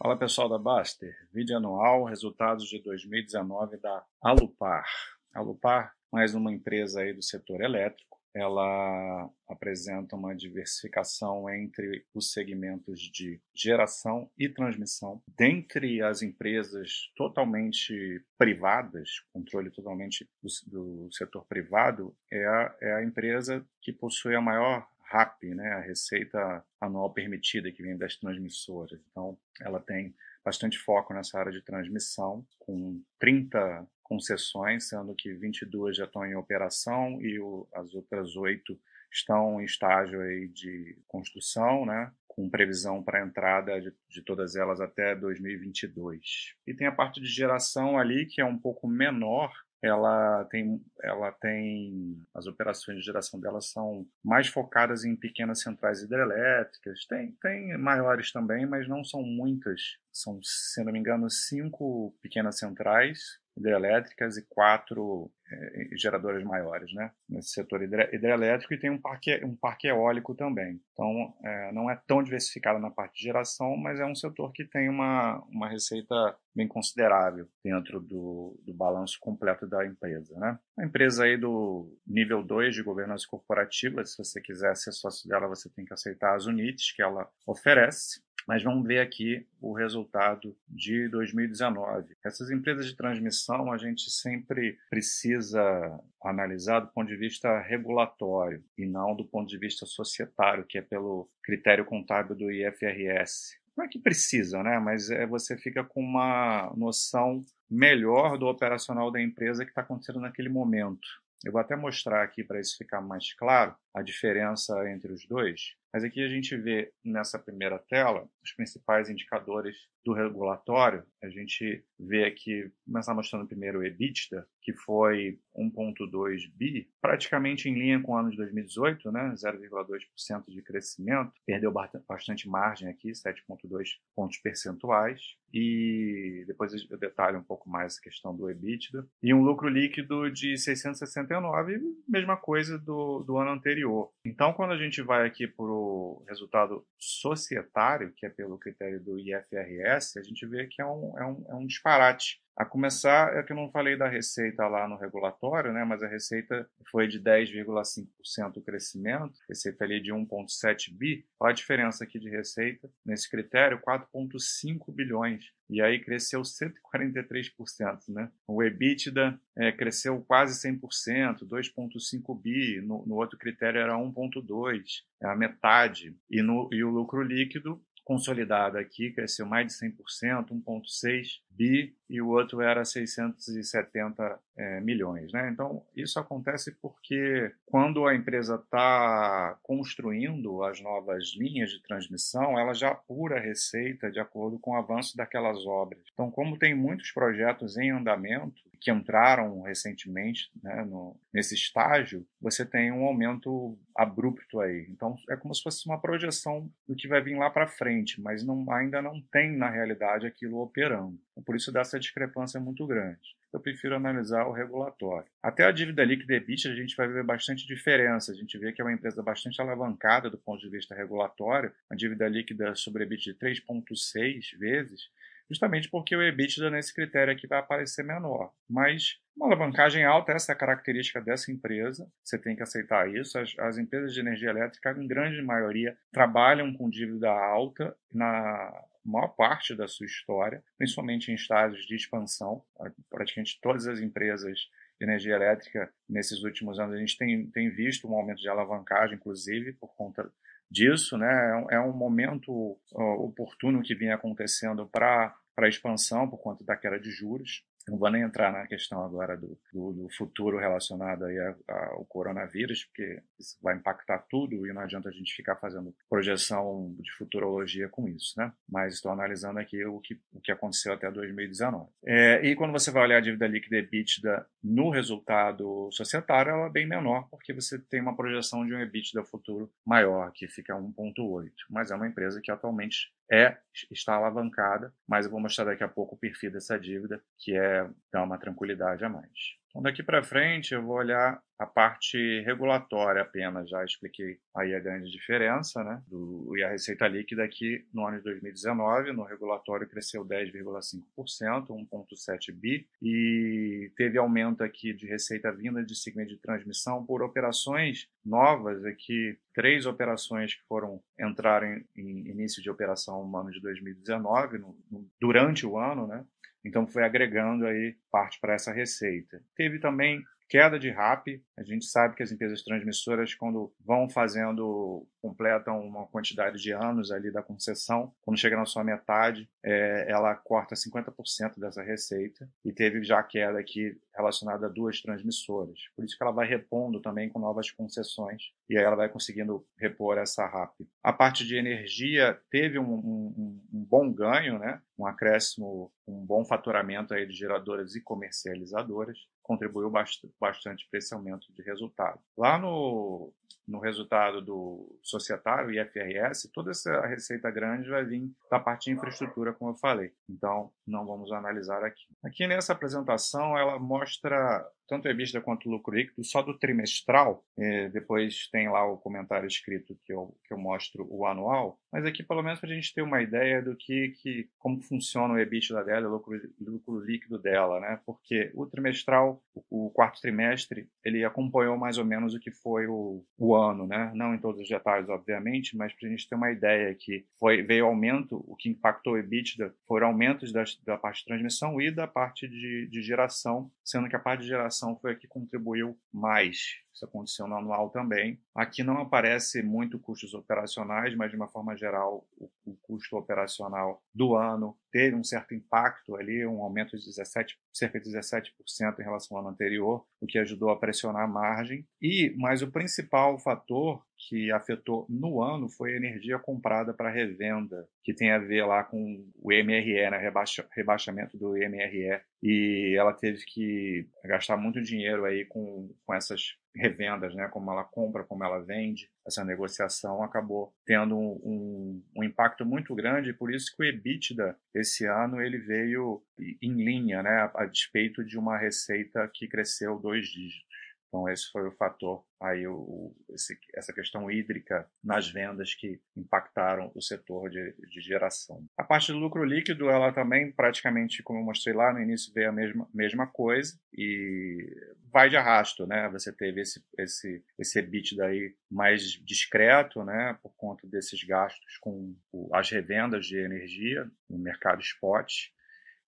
Fala pessoal da Baster, vídeo anual, resultados de 2019 da Alupar. Alupar, mais uma empresa aí do setor elétrico, ela apresenta uma diversificação entre os segmentos de geração e transmissão. Dentre as empresas totalmente privadas, controle totalmente do, do setor privado, é a, é a empresa que possui a maior RAP, né, a receita anual permitida que vem das transmissoras. Então, ela tem bastante foco nessa área de transmissão, com 30 concessões, sendo que 22 já estão em operação e o, as outras oito estão em estágio aí de construção, né, com previsão para a entrada de, de, todas elas até 2022. E tem a parte de geração ali, que é um pouco menor, ela tem, ela tem as operações de geração dela são mais focadas em pequenas centrais hidrelétricas. Tem, tem maiores também, mas não são muitas. São, se não me engano, cinco pequenas centrais hidrelétricas e quatro é, geradoras maiores, né? Nesse setor hidrelétrico e tem um parque, um parque eólico também. Então, é, não é tão diversificado na parte de geração, mas é um setor que tem uma, uma receita bem considerável dentro do, do balanço completo da empresa, né? A empresa aí do nível 2 de governança corporativa, se você quiser ser sócio dela, você tem que aceitar as UNITs que ela oferece. Mas vamos ver aqui o resultado de 2019. Essas empresas de transmissão a gente sempre precisa analisar do ponto de vista regulatório e não do ponto de vista societário, que é pelo critério contábil do IFRS. Não é que precisa, né? Mas é, você fica com uma noção melhor do operacional da empresa que está acontecendo naquele momento. Eu vou até mostrar aqui para isso ficar mais claro a diferença entre os dois. Mas aqui a gente vê nessa primeira tela os principais indicadores do regulatório. A gente vê aqui, começar mostrando primeiro o EBITDA, que foi 1,2 bi, praticamente em linha com o ano de 2018, né? 0,2% de crescimento, perdeu bastante margem aqui, 7,2 pontos percentuais, e depois eu detalho um pouco mais a questão do EBITDA, e um lucro líquido de 669, mesma coisa do, do ano anterior. Então, quando a gente vai aqui para o resultado societário, que é pelo critério do IFRS, a gente vê que é um, é um, é um disparate. A começar, é que eu não falei da receita lá no regulatório, né, mas a receita foi de 10,5% o crescimento, receita ali de 1,7 bi. Olha a diferença aqui de receita nesse critério, 4,5 bilhões. E aí cresceu 143%, né? O EBITDA é, cresceu quase 100%, 2,5 bi. No, no, outro critério era 1,2, é a metade. E, no, e o lucro líquido consolidado aqui cresceu mais de 100%, 1,6 bi, e o outro era 670 é, milhões. Né? Então, isso acontece porque quando a empresa está construindo as novas linhas de transmissão, ela já apura a receita de acordo com o avanço daquelas obras. Então, como tem muitos projetos em andamento, que entraram recentemente né, no, nesse estágio, você tem um aumento abrupto aí. Então, é como se fosse uma projeção do que vai vir lá para frente, mas não, ainda não tem, na realidade, aquilo operando. Por isso dá essa discrepância muito grande. Eu prefiro analisar o regulatório. Até a dívida líquida EBIT a gente vai ver bastante diferença. A gente vê que é uma empresa bastante alavancada do ponto de vista regulatório, a dívida líquida sobre EBIT de 3,6 vezes, justamente porque o EBITDA nesse critério aqui vai aparecer menor. Mas uma alavancagem alta, essa é a característica dessa empresa, você tem que aceitar isso. As, as empresas de energia elétrica, em grande maioria, trabalham com dívida alta na maior parte da sua história, principalmente em estágios de expansão. Praticamente todas as empresas de energia elétrica, nesses últimos anos, a gente tem, tem visto um aumento de alavancagem, inclusive, por conta disso, né? É um, é momento oportuno que vinha acontecendo para a expansão por conta da queda de juros. Não vou nem entrar na questão agora do, do, do futuro relacionado aí ao coronavírus, porque isso vai impactar tudo e não adianta a gente ficar fazendo projeção de futurologia com isso, né? Mas estou analisando aqui o que, o que aconteceu até 2019. É, e quando você vai olhar a dívida líquida EBITDA no resultado societário, ela é bem menor, porque você tem uma projeção de um EBITDA futuro maior, que fica 1,8. Mas é uma empresa que atualmente é está alavancada, mas eu vou mostrar daqui a pouco o perfil dessa dívida, que é dar uma tranquilidade a mais. Então, daqui para frente, eu vou olhar a parte regulatória apenas, já expliquei aí a grande diferença, né? Do, e a receita líquida aqui no ano de 2019, no regulatório cresceu 10,5%, 1,7 bi, e teve aumento aqui de receita vinda de segmento de transmissão por operações novas, aqui três operações que foram entraram em, em início de operação no ano de 2019, no, no, durante o ano, né? Então foi agregando aí parte para essa receita. Teve também queda de RAP. A gente sabe que as empresas transmissoras, quando vão fazendo, completam uma quantidade de anos ali da concessão, quando chega na sua metade, é, ela corta 50% dessa receita e teve já queda aqui relacionada a duas transmissoras. Por isso que ela vai repondo também com novas concessões e aí ela vai conseguindo repor essa RAP. A parte de energia teve um, um, um bom ganho, né? um acréscimo, um bom faturamento aí de geradoras e comercializadoras, contribuiu bastante para esse aumento de resultado. Lá no, no resultado do societário, IFRS, toda essa receita grande vai vir da parte de infraestrutura, como eu falei. Então, não vamos analisar aqui. Aqui nessa apresentação, ela mostra tanto o EBITDA quanto o lucro líquido só do trimestral. É, depois tem lá o comentário escrito que eu, que eu mostro o anual. Mas aqui, pelo menos, para a gente ter uma ideia do que, que como funciona o EBITDA dela, o lucro, lucro líquido dela, né? Porque o trimestral, o, quarto trimestre, ele acompanhou mais ou menos o que foi o, o ano, né? Não em todos os detalhes, obviamente, mas para a gente ter uma ideia que foi, veio aumento, o que impactou o EBITDA foram aumentos das, da parte de transmissão e da parte de, de geração, sendo que a parte de geração foi a que contribuiu mais isso aconteceu no anual também. Aqui não aparece muito custos operacionais, mas de uma forma geral, o, o custo operacional do ano teve um certo impacto ali, um aumento de 17, cerca de 17% em relação ao ano anterior, o que ajudou a pressionar a margem. E, mas o principal fator que afetou no ano foi a energia comprada para revenda, que tem a ver lá com o MRE, né, rebaixa, rebaixamento do MRE, e ela teve que gastar muito dinheiro aí com, com essas revendas, né, como ela compra, como ela vende, essa negociação acabou tendo um, um, impacto muito grande, por isso que o EBITDA esse ano ele veio em linha, né, a, a despeito de uma receita que cresceu dois dígitos. Então, esse foi o fator, aí o, esse, essa questão hídrica nas vendas que impactaram o setor de, de, geração. A parte do lucro líquido, ela também praticamente, como eu mostrei lá no início, veio a mesma, mesma coisa e vai de arrasto, né? Você teve esse, esse, esse EBITDA aí mais discreto, né? Por conta desses gastos com as revendas de energia no mercado spot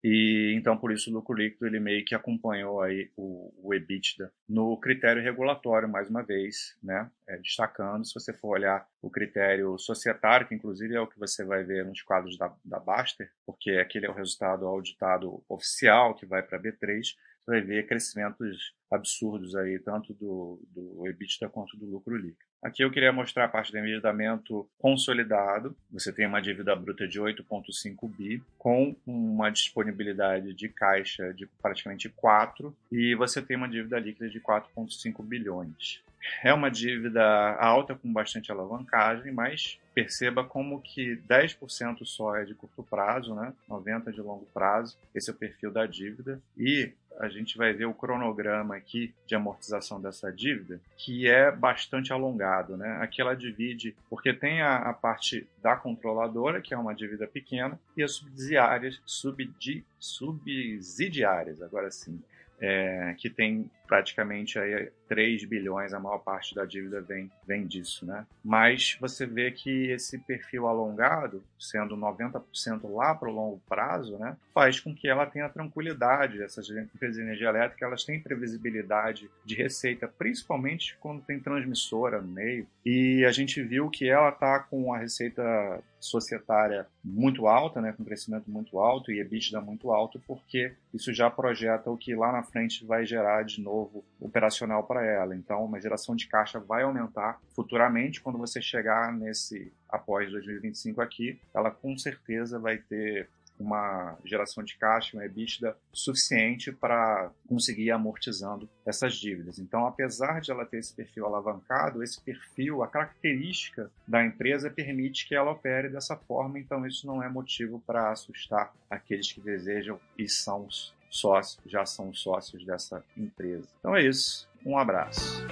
e então por isso o lucro líquido ele meio que acompanhou aí o, o EBITDA no critério regulatório mais uma vez, né? É, destacando se você for olhar o critério societário, que inclusive é o que você vai ver nos quadros da, da Baster, porque aquele é o resultado auditado oficial que vai para B3, você vai ver crescimentos absurdos aí tanto do, do EBITDA quanto do lucro líquido. Aqui eu queria mostrar a parte do endividamento consolidado. Você tem uma dívida bruta de 8,5 bi, com uma disponibilidade de caixa de praticamente 4, e você tem uma dívida líquida de 4,5 bilhões. É uma dívida alta com bastante alavancagem, mas perceba como que 10% só é de curto prazo, né? 90% de longo prazo. Esse é o perfil da dívida. E a gente vai ver o cronograma aqui de amortização dessa dívida, que é bastante alongado. Né? Aqui ela divide, porque tem a, a parte da controladora, que é uma dívida pequena, e as subsidiárias, subdi, subsidiárias, agora sim, é, que tem praticamente aí 3 bilhões, a maior parte da dívida vem, vem disso, né? Mas você vê que esse perfil alongado, sendo 90% lá para o longo prazo, né, faz com que ela tenha tranquilidade. Essas empresas de energia elétrica, elas têm previsibilidade de receita, principalmente quando tem transmissora no meio. E a gente viu que ela está com a receita societária muito alta, né, com crescimento muito alto e EBITDA muito alto, porque isso já projeta o que lá na frente vai gerar de novo operacional para ela. Então, uma geração de caixa vai aumentar futuramente quando você chegar nesse após 2025 aqui, ela com certeza vai ter uma geração de caixa, uma EBITDA suficiente para conseguir ir amortizando essas dívidas. Então, apesar de ela ter esse perfil alavancado, esse perfil, a característica da empresa permite que ela opere dessa forma, então isso não é motivo para assustar aqueles que desejam e são sócios, já são sócios dessa empresa. Então é isso. Um abraço.